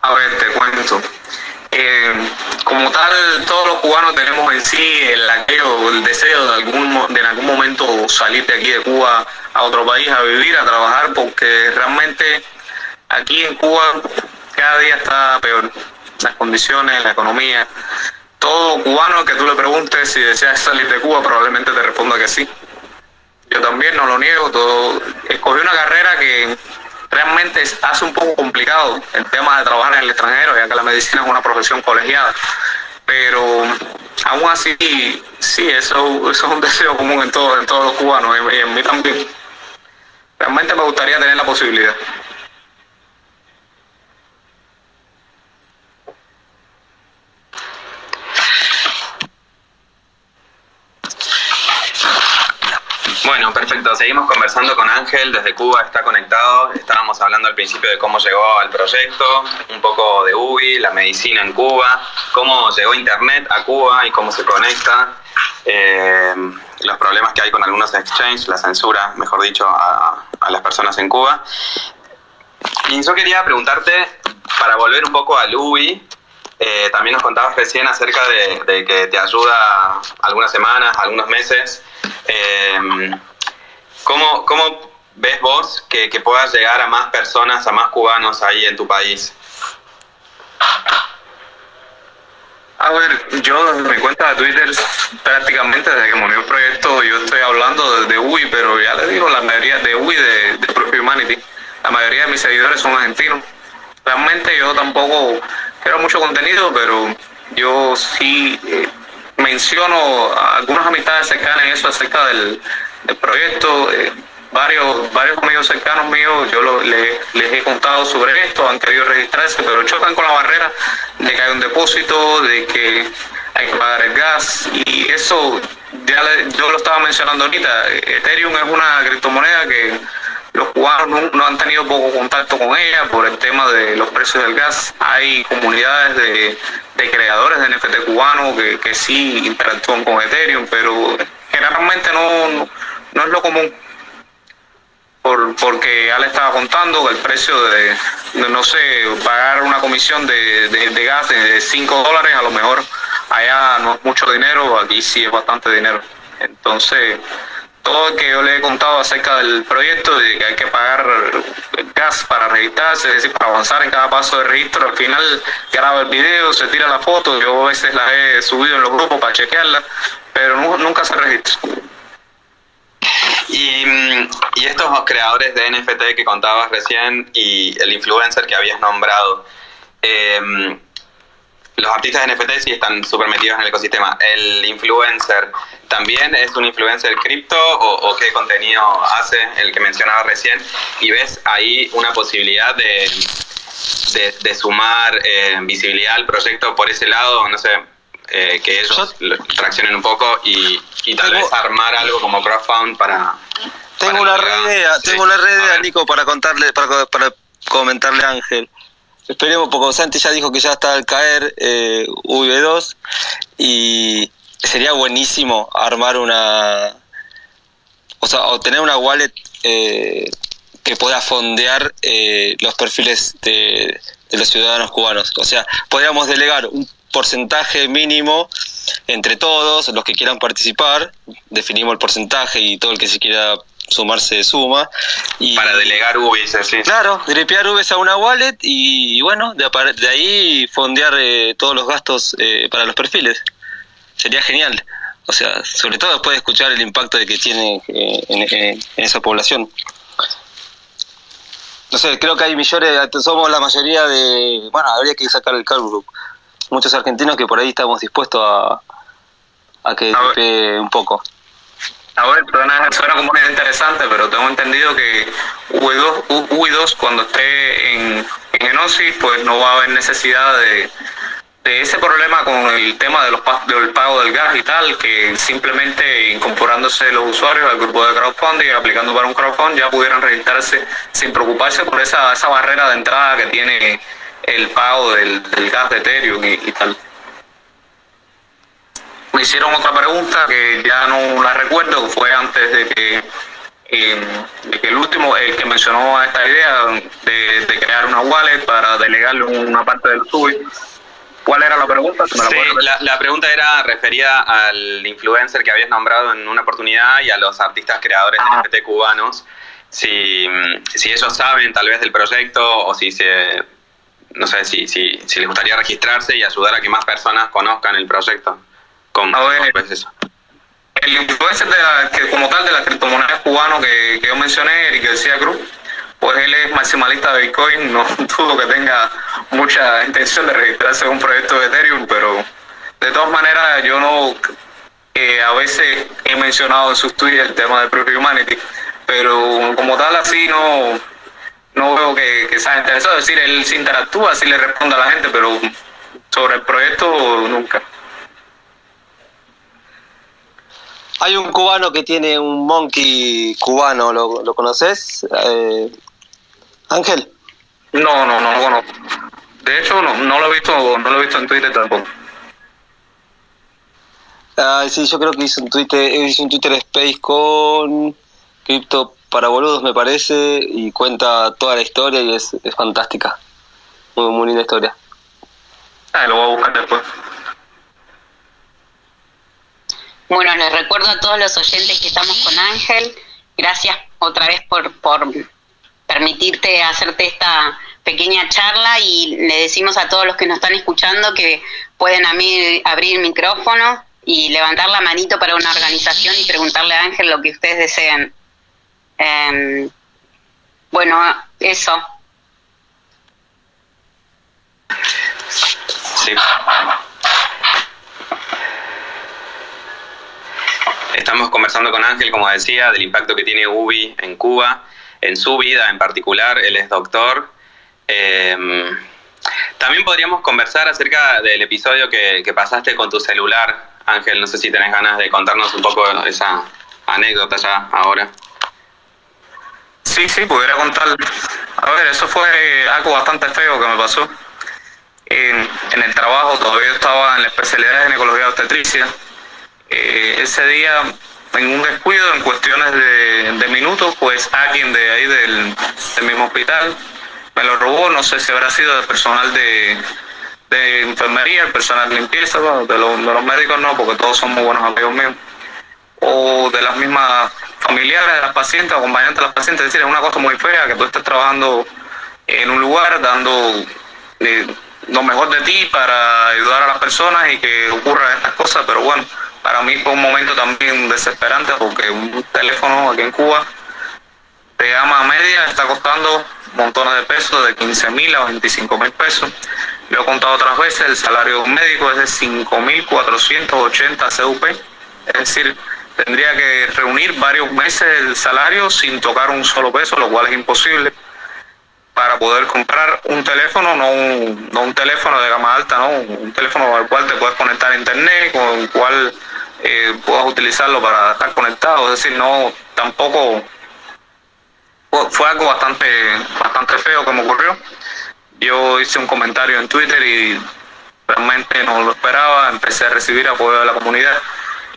A ver, te cuento. Eh, como tal, todos los cubanos tenemos en sí el aquello, el deseo de algún, de algún momento salir de aquí de Cuba a otro país a vivir, a trabajar, porque realmente aquí en Cuba cada día está peor las condiciones, la economía. Todo cubano que tú le preguntes si deseas salir de Cuba probablemente te responda que sí. Yo también no lo niego, todo escogí una carrera que realmente hace un poco complicado el tema de trabajar en el extranjero, ya que la medicina es una profesión colegiada. Pero aún así, sí, eso, eso es un deseo común en, todo, en todos los cubanos y en mí también. Realmente me gustaría tener la posibilidad. Bueno, perfecto. Seguimos conversando con Ángel desde Cuba, está conectado. Estábamos hablando al principio de cómo llegó al proyecto, un poco de UBI, la medicina en Cuba, cómo llegó Internet a Cuba y cómo se conecta, eh, los problemas que hay con algunos exchanges, la censura, mejor dicho, a, las personas en Cuba. Y yo quería preguntarte, para volver un poco al UBI, eh, también nos contabas recién acerca de, que te ayuda algunas semanas, algunos meses. Eh, ¿cómo, ves vos que, que puedas llegar a más personas, a más cubanos ahí en tu país? A ver, yo desde mi cuenta de Twitter, prácticamente desde que murió el proyecto, yo estoy hablando de, UI, pero ya le digo, la mayoría de UI, de, de Humanity, la mayoría de mis seguidores son argentinos realmente yo tampoco quiero mucho contenido, pero yo sí eh, menciono a algunas amistades cercanas en eso acerca del, proyecto. Eh, varios varios amigos cercanos míos, yo les, he contado sobre esto, han querido registrarse, pero chocan con la barrera de que hay un depósito, de que hay que pagar el gas y eso ya yo lo estaba mencionando ahorita, Ethereum es una criptomoneda que los cubanos no, han tenido poco contacto con ella por el tema de los precios del gas. Hay comunidades de, creadores de NFT cubanos que, que sí interactúan con Ethereum, pero generalmente no, no, es lo común. Por, porque ya le estaba contando el precio de, no sé, pagar una comisión de, de gas de 5 dólares, a lo mejor allá no es mucho dinero, aquí sí es bastante dinero. Entonces, todo lo que yo le he contado acerca del proyecto de que hay que pagar gas para registrarse, es decir, para avanzar en cada paso de registro, al final graba el video, se tira la foto, yo a veces la he subido en los grupos para chequearla, pero nunca se registra. Y, y estos creadores de NFT que contabas recién y el influencer que habías nombrado, eh, los artistas de NFT sí están súper metidos en el ecosistema. ¿El influencer también es un influencer cripto o, qué contenido hace el que mencionaba recién? Y ves ahí una posibilidad de, de, sumar eh, visibilidad al proyecto por ese lado, no sé, eh, que ellos traccionen un poco y, tal vez armar algo como crowdfund para... Tengo una red, tengo una red, Nico, para contarle, para, para comentarle a Ángel. Esperemos, porque Santi ya dijo que ya está al caer eh, V2 y sería buenísimo armar una, o sea, o tener una wallet eh, que pueda fondear eh, los perfiles de, de, los ciudadanos cubanos. O sea, podríamos delegar un porcentaje mínimo entre todos, los que quieran participar, definimos el porcentaje y todo el que se quiera sumarse suma. Y, Para delegar UBIs, sí. Claro, drepear UBIs a una wallet y bueno, de, de ahí fondear eh, todos los gastos eh, para los perfiles. Sería genial. O sea, sobre todo después de escuchar el impacto de que tiene eh, en, esa población. No sé, creo que hay millones, somos la mayoría de... Bueno, habría que sacar el group Muchos argentinos que por ahí estamos dispuestos a, a que drepe un poco. A ver, suena, suena como una interesante, pero tengo entendido que UI2, cuando esté en, en Enosis, pues no va a haber necesidad de, de ese problema con el tema de los del pago del gas y tal, que simplemente incorporándose los usuarios al grupo de crowdfunding y aplicando para un crowdfunding ya pudieran registrarse sin preocuparse por esa, esa barrera de entrada que tiene el pago del, del gas de Ethereum y tal me hicieron otra pregunta que ya no la recuerdo, fue antes de que, eh, que el último, el que mencionó esta idea de, crear una wallet para delegarle una parte del suyo. ¿Cuál era la pregunta? sí, la, pregunta era referida al influencer que habías nombrado en una oportunidad y a los artistas creadores de ah. NFT cubanos. Si, si ellos saben tal vez del proyecto o si se no sé si, si, si les gustaría registrarse y ayudar a que más personas conozcan el proyecto. ¿Cómo, eso? El influencer de la, que como tal de la criptomoneda cubano que, que yo mencioné, Eric García Cruz, pues él es maximalista de Bitcoin, no dudo que tenga mucha intención de registrarse en un proyecto de Ethereum, pero de todas maneras yo no, eh, a veces he mencionado en sus tweets el tema de Proof Humanity, pero como tal así no, no veo que, que sea interesado, es decir, él se interactúa, así le responde a la gente, pero sobre el proyecto nunca. Hay un cubano que tiene un monkey cubano, ¿lo, lo conoces? Eh, Ángel. No, no, no lo conozco. De hecho, no, no lo he visto, no lo he visto en Twitter tampoco. Ah, sí, yo creo que hizo un Twitter, hizo un Twitter Space con cripto para boludos, me parece, y cuenta toda la historia y es, es fantástica. Muy, muy linda historia. Ah, lo voy a buscar después. Bueno, les recuerdo a todos los oyentes que estamos con Ángel. Gracias otra vez por, por permitirte hacerte esta pequeña charla y le decimos a todos los que nos están escuchando que pueden a mí abrir el micrófono y levantar la manito para una organización y preguntarle a Ángel lo que ustedes deseen. Em, bueno, eso. Sí. Estamos conversando con Ángel, como decía, del impacto que tiene UBI en Cuba, en su vida en particular. Él es doctor. Em, también podríamos conversar acerca del episodio que, que, pasaste con tu celular. Ángel, no sé si tenés ganas de contarnos un poco esa anécdota ya ahora. Sí, sí, pudiera contar. A ver, eso fue algo bastante feo que me pasó. En, en el trabajo todavía estaba en la especialidad de ginecología obstetricia eh, ese día en un descuido, en cuestiones de, minutos, pues alguien de ahí del, mismo hospital me lo robó, no sé si habrá sido del personal de, enfermería, el personal de limpieza, de, los, médicos no, porque todos son muy buenos amigos míos, o de las mismas familiares de las pacientes, acompañantes de las pacientes, es decir, es una cosa muy fea que tú estés trabajando en un lugar dando eh, lo mejor de ti para ayudar a las personas y que ocurran estas cosas, pero bueno, para mí fue un momento también desesperante porque un teléfono aquí en Cuba de gama media está costando montones de pesos, de 15 mil a 25 mil pesos. Lo he contado otras veces, el salario médico es de 5.480 CUP, es decir, tendría que reunir varios meses el salario sin tocar un solo peso, lo cual es imposible para poder comprar un teléfono, no un, no un teléfono de gama alta, no un teléfono al cual te puedes conectar a internet, con el cual eh, puedas utilizarlo para estar conectado. Es decir, no, tampoco fue algo bastante, bastante feo me ocurrió. Yo hice un comentario en Twitter y realmente no lo esperaba. Empecé a recibir apoyo de la comunidad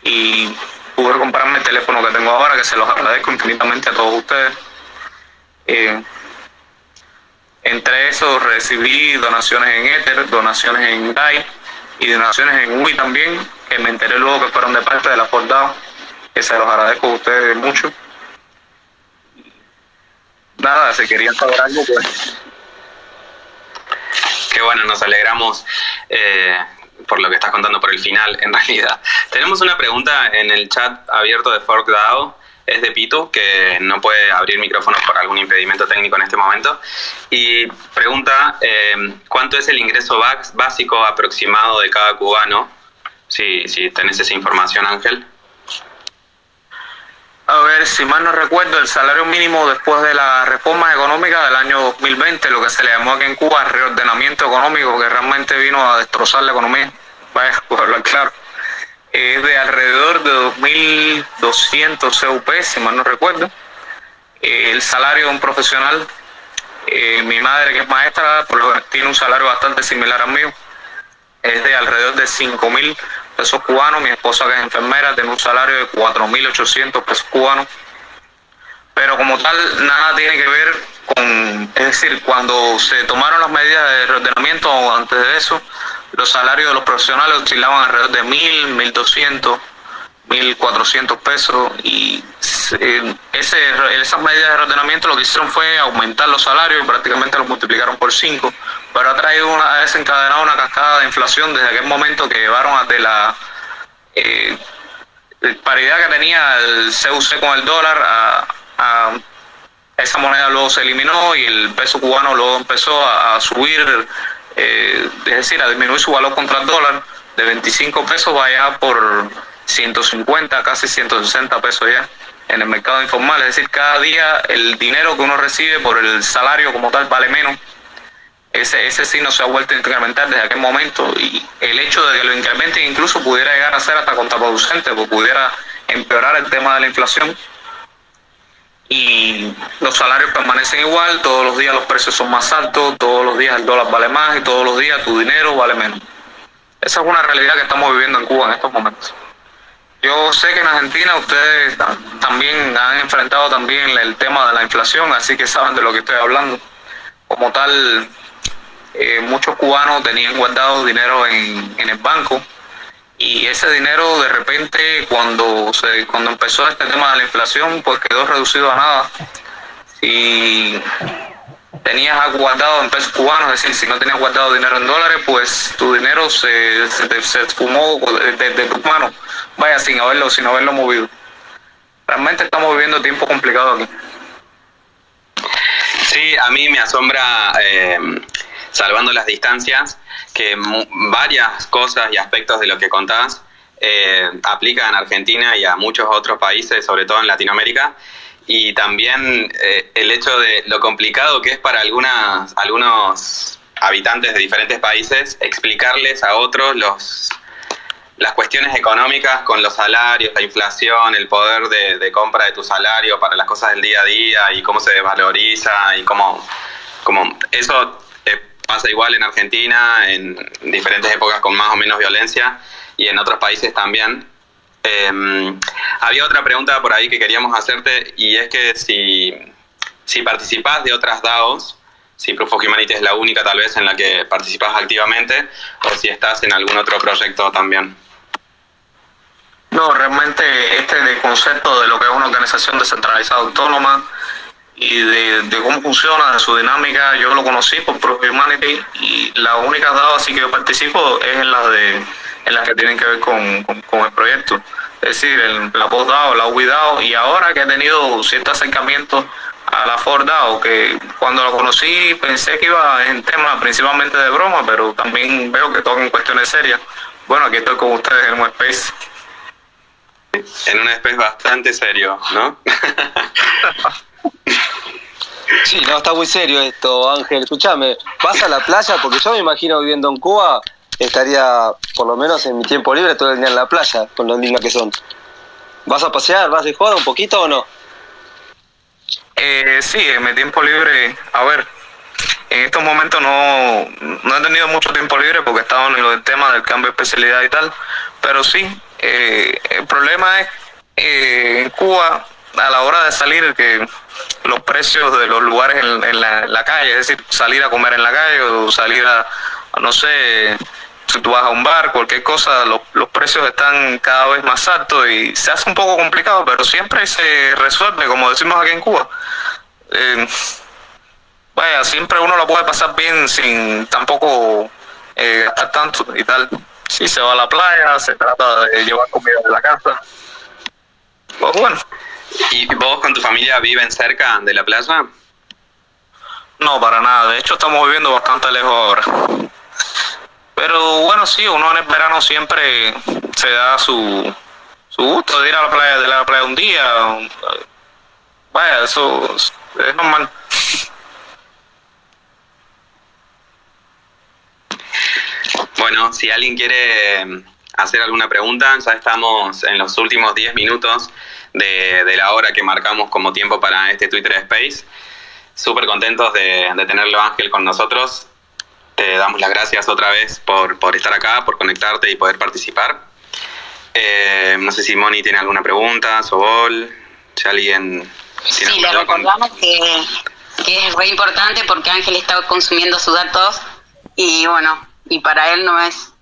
y pude comprarme el teléfono que tengo ahora, que se los agradezco infinitamente a todos ustedes. Eh, entre eso recibí donaciones en Ether, donaciones en DAI y donaciones en UI también, que me enteré luego que fueron de parte de la Fordado, que se los agradezco a ustedes mucho. Nada, si querían saber algo, pues. Qué bueno, nos alegramos eh, por lo que estás contando por el final, en realidad. Tenemos una pregunta en el chat abierto de ForkDAO es de Pitu, que no puede abrir micrófonos por algún impedimento técnico en este momento. Y pregunta, eh, ¿cuánto es el ingreso básico aproximado de cada cubano? Si, si tenés esa información, Ángel. A ver, si mal no recuerdo, el salario mínimo después de la reforma económica del año 2020, lo que se le llamó aquí en Cuba reordenamiento económico, que realmente vino a destrozar la economía, vaya, por hablar claro. Es de alrededor de 2.200 CUP, si mal no recuerdo. Eh, el salario de un profesional, eh, mi madre que es maestra, tiene un salario bastante similar al mío, es de alrededor de 5.000 pesos cubanos. Mi esposa que es enfermera tiene un salario de 4.800 pesos cubanos. Pero como tal, nada tiene que ver con, es decir, cuando se tomaron las medidas de reordenamiento antes de eso, los salarios de los profesionales oscilaban alrededor de mil, mil doscientos, mil cuatrocientos pesos y eh, ese, esas medidas de ordenamiento lo que hicieron fue aumentar los salarios y prácticamente los multiplicaron por cinco, pero ha traído una, ha desencadenado una cascada de inflación desde aquel momento que llevaron a de la eh, paridad que tenía el CUC con el dólar a, esa moneda luego se eliminó y el peso cubano luego empezó a subir eh, es decir, a disminuir su valor contra el dólar de 25 pesos vaya por 150, casi 160 pesos ya en el mercado informal. Es decir, cada día el dinero que uno recibe por el salario como tal vale menos. Ese, ese sí no se ha vuelto a incrementar desde aquel momento y el hecho de que lo incrementen incluso pudiera llegar a ser hasta contraproducente, porque pudiera empeorar el tema de la inflación y los salarios permanecen igual, todos los días los precios son más altos, todos los días el dólar vale más y todos los días tu dinero vale menos. Esa es una realidad que estamos viviendo en Cuba en estos momentos. Yo sé que en Argentina ustedes también han enfrentado también el tema de la inflación, así que saben de lo que estoy hablando. Como tal, eh, muchos cubanos tenían guardado dinero en, en el banco y ese dinero de repente cuando se cuando empezó este tema de la inflación pues quedó reducido a nada si tenías guardado en pesos cubanos es decir si no tenías guardado dinero en dólares pues tu dinero se, se, se esfumó de, tus manos. Vaya sin haberlo sin haberlo movido. Realmente estamos viviendo tiempo complicado aquí. Sí a mí me asombra eh salvando las distancias, que varias cosas y aspectos de lo que contás eh, aplican a Argentina y a muchos otros países, sobre todo en Latinoamérica, y también eh, el hecho de lo complicado que es para algunas, algunos habitantes de diferentes países explicarles a otros los las cuestiones económicas con los salarios, la inflación, el poder de, compra de tu salario para las cosas del día a día y cómo se desvaloriza y cómo, cómo eso eh, pasa igual en Argentina, en diferentes épocas con más o menos violencia y en otros países también. Em, había otra pregunta por ahí que queríamos hacerte y es que si, si participás de otras DAOs, si Proof of Humanity es la única tal vez en la que participas activamente o si estás en algún otro proyecto también. No, realmente este de concepto de lo que es una organización descentralizada autónoma y de, cómo funciona, de su dinámica, yo lo conocí por Proof Humanity y la única DAO así que yo participo es en las de en las que tienen que ver con, el proyecto. Es decir, en la PostDAO, la UIDAO y ahora que he tenido cierto acercamiento a la FordDAO, que cuando lo conocí pensé que iba en temas principalmente de broma, pero también veo que tocan cuestiones serias. Bueno, aquí estoy con ustedes en un space en un space bastante serio, ¿no? sí, no, está muy serio esto, Ángel. Escúchame, ¿vas a la playa? Porque yo me imagino viviendo en Cuba, estaría por lo menos en mi tiempo libre todo el día en la playa, con lo lindas que son. ¿Vas a pasear? ¿Vas de joda un poquito o no? Eh, sí, en mi tiempo libre, a ver, en estos momentos no, no he tenido mucho tiempo libre porque he estado en el tema del cambio de especialidad y tal, pero sí, eh, el problema es eh, en Cuba a la hora de salir que los precios de los lugares en, la, calle, es decir, salir a comer en la calle o salir a, no sé, si tú vas a un bar, cualquier cosa, los, los precios están cada vez más altos y se hace un poco complicado, pero siempre se resuelve, como decimos aquí en Cuba. Eh, vaya, siempre uno lo puede pasar bien sin tampoco eh, gastar tanto y tal. Si se va a la playa, se trata de llevar comida de la casa. Pues bueno. ¿Y vos con tu familia viven cerca de la playa? No, para nada. De hecho, estamos viviendo bastante lejos ahora. Pero bueno, sí, uno en el verano siempre se da su, su gusto de ir a la playa, de la playa un día. Vaya, eso es normal. Bueno, si alguien quiere em, hacer alguna pregunta, ya estamos en los últimos 10 minutos de, la hora que marcamos como tiempo para este Twitter Space. Súper contentos de, tenerlo Ángel con nosotros. Te damos las gracias otra vez por, estar acá, por conectarte y poder participar. Eh, no sé si Moni tiene alguna pregunta, Sobol, si alguien... Tiene sí, le recordamos que, que es muy importante porque Ángel está consumiendo sus datos y bueno, y para él no es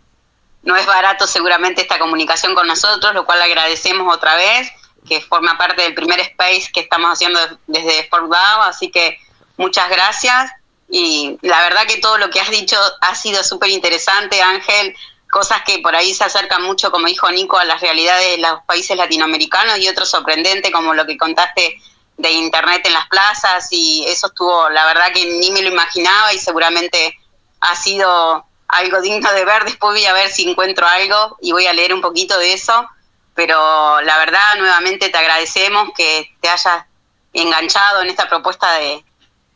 no es barato seguramente esta comunicación con nosotros, lo cual agradecemos otra vez, que forma parte del primer space que estamos haciendo desde SportDAO, así que muchas gracias y la verdad que todo lo que has dicho ha sido súper interesante, Ángel, cosas que por ahí se acercan mucho, como dijo Nico, a las realidades de los países latinoamericanos y otro sorprendente como lo que contaste de Internet en las plazas y eso estuvo, la verdad que ni me lo imaginaba y seguramente ha sido algo digno de ver. Después voy a ver si encuentro algo y voy a leer un poquito de eso. Pero la verdad, nuevamente te agradecemos que te hayas enganchado en esta propuesta de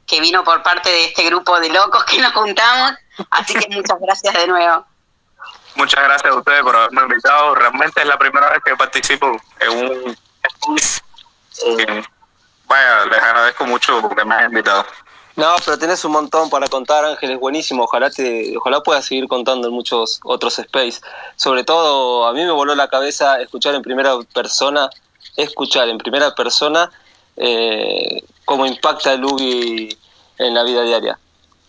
que vino por parte de este grupo de locos que nos juntamos. Así que muchas gracias de nuevo. Muchas gracias a ustedes por haberme invitado. Realmente es la primera vez que participo en un eh, vaya, les agradezco mucho porque me han invitado. No, pero tenés un montón para contar, Ángel, es buenísimo. Ojalá te, ojalá puedas seguir contando en muchos otros space. Sobre todo, a mí me voló la cabeza escuchar en primera persona, escuchar en primera persona eh, cómo impacta el UBI en la vida diaria.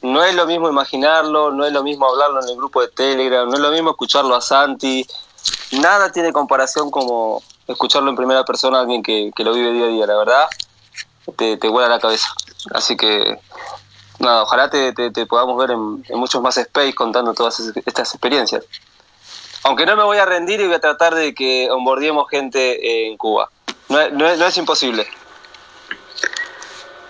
No es lo mismo imaginarlo, no es lo mismo hablarlo en el grupo de Telegram, no es lo mismo escucharlo a Santi. Nada tiene comparación como escucharlo en primera persona a alguien que, lo vive día a día, la verdad. Te, te vuela la cabeza. Así que, nada, ojalá te, podamos ver en, muchos más space contando todas estas experiencias. Aunque no me voy a rendir y voy a tratar de que onboardemos gente en Cuba. No, es imposible.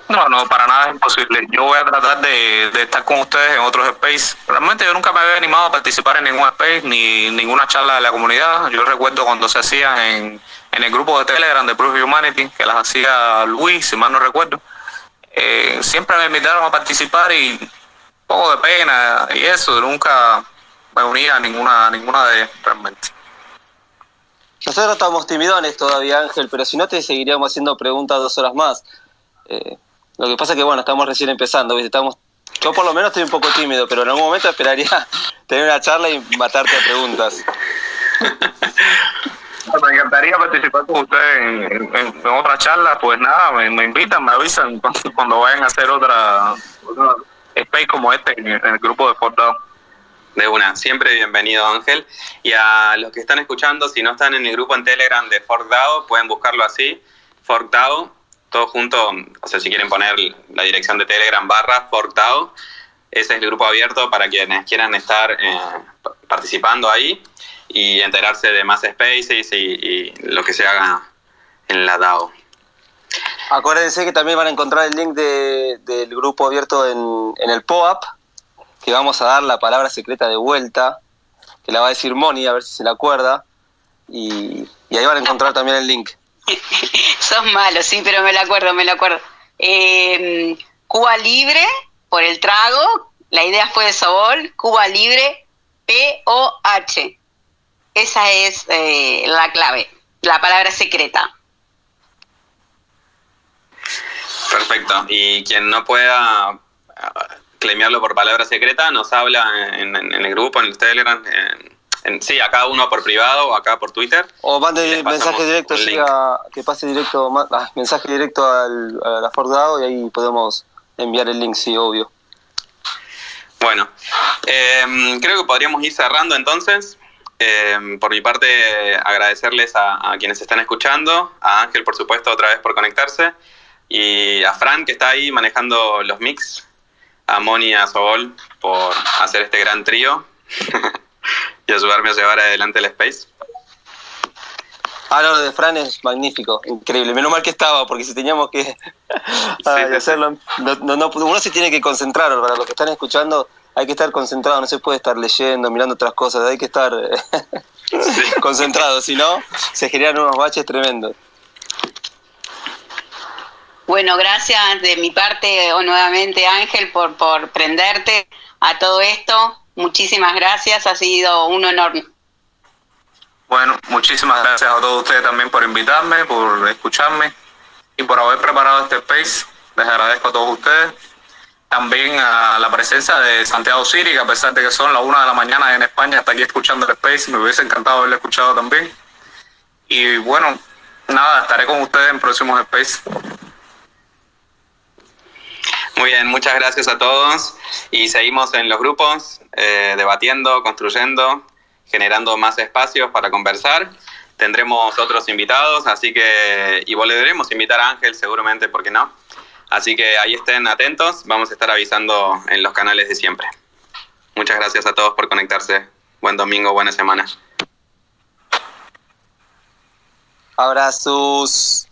No, no, para nada es imposible. Yo voy a tratar de, estar con ustedes en otros space. Realmente yo nunca me había animado a participar en ningún space ni ninguna charla de la comunidad. Yo recuerdo cuando se hacían en, el grupo de Telegram de Proof Humanity, que las hacía Luis, si mal no recuerdo. Eh, siempre me invitaron a participar y un poco de pena y eso, nunca me unía a ninguna, ninguna de ellas realmente. Nosotros estamos timidones todavía, Ángel, pero si no te seguiríamos haciendo preguntas dos horas más. Eh, lo que pasa es que, bueno, estamos recién empezando, ¿viste? Estamos, yo por lo menos estoy un poco tímido, pero en algún momento esperaría tener una charla y matarte a preguntas. Me encantaría participar con ustedes en, otra charla, pues nada, me, invitan, me avisan cuando, vayan a hacer otra, otra space como este en, el grupo de Fortado. De una, siempre bienvenido Ángel. Y a los que están escuchando, si no están en el grupo en Telegram de ForkDAO, pueden buscarlo así, ForkDAO, todo junto, o sea, si quieren poner la dirección de Telegram barra ForkDAO, ese es el grupo abierto para quienes quieran estar eh, participando ahí y enterarse de más spaces y, lo que se haga en la DAO. Acuérdense que también van a encontrar el link del grupo abierto en, el POAP, que vamos a dar la palabra secreta de vuelta, que la va a decir Moni, a ver si se la acuerda, y ahí van a encontrar también el link. Sos malo, sí, pero me lo acuerdo, me lo acuerdo. Eh, Cuba Libre, por el trago, la idea fue de Sobol, Cuba Libre, P-O-H. Esa es eh, la clave, la palabra secreta. Perfecto. Y quien no pueda ah, claimearlo por palabra secreta, nos habla en, el grupo, en el Telegram, en, sí, acá uno por privado o acá por Twitter. O mande mensaje directo, que pase directo, ah, mensaje directo al, a la Fordado y ahí podemos enviar el link, sí, obvio. Bueno, em, creo que podríamos ir cerrando entonces. Em, por mi parte, agradecerles a, quienes están escuchando, a Ángel, por supuesto, otra vez por conectarse, y a Fran, que está ahí manejando los mix, a Moni y a Sobol por hacer este gran trío. y ayudarme a llevar adelante el Space. Ah, no, lo de Fran es magnífico, increíble. Menos mal que estaba, porque si teníamos que hacerlo, no, no, uno se tiene que concentrar, para los que están escuchando, hay que estar concentrado, no se puede estar leyendo, mirando otras cosas, hay que estar concentrado, si no, se generan unos baches tremendos. Bueno, gracias de mi parte o nuevamente Ángel por, por prenderte a todo esto. Muchísimas gracias, ha sido un honor. Bueno, muchísimas gracias a todos ustedes también por invitarme, por escucharme y por haber preparado este space. Les agradezco a todos ustedes. También a la presencia de Santiago Siri, que a pesar de que son las una de la mañana en España, está aquí escuchando el space. Me hubiese encantado haberle escuchado también. Y bueno, nada, estaré con ustedes en próximos space. Muy bien, muchas gracias a todos y seguimos en los grupos eh, debatiendo, construyendo, generando más espacios para conversar. Tendremos otros invitados, así que, y volveremos a invitar a Ángel seguramente, ¿por qué no? Así que ahí estén atentos, vamos a estar avisando en los canales de siempre. Muchas gracias a todos por conectarse. Buen domingo, buena semana. Abrazos.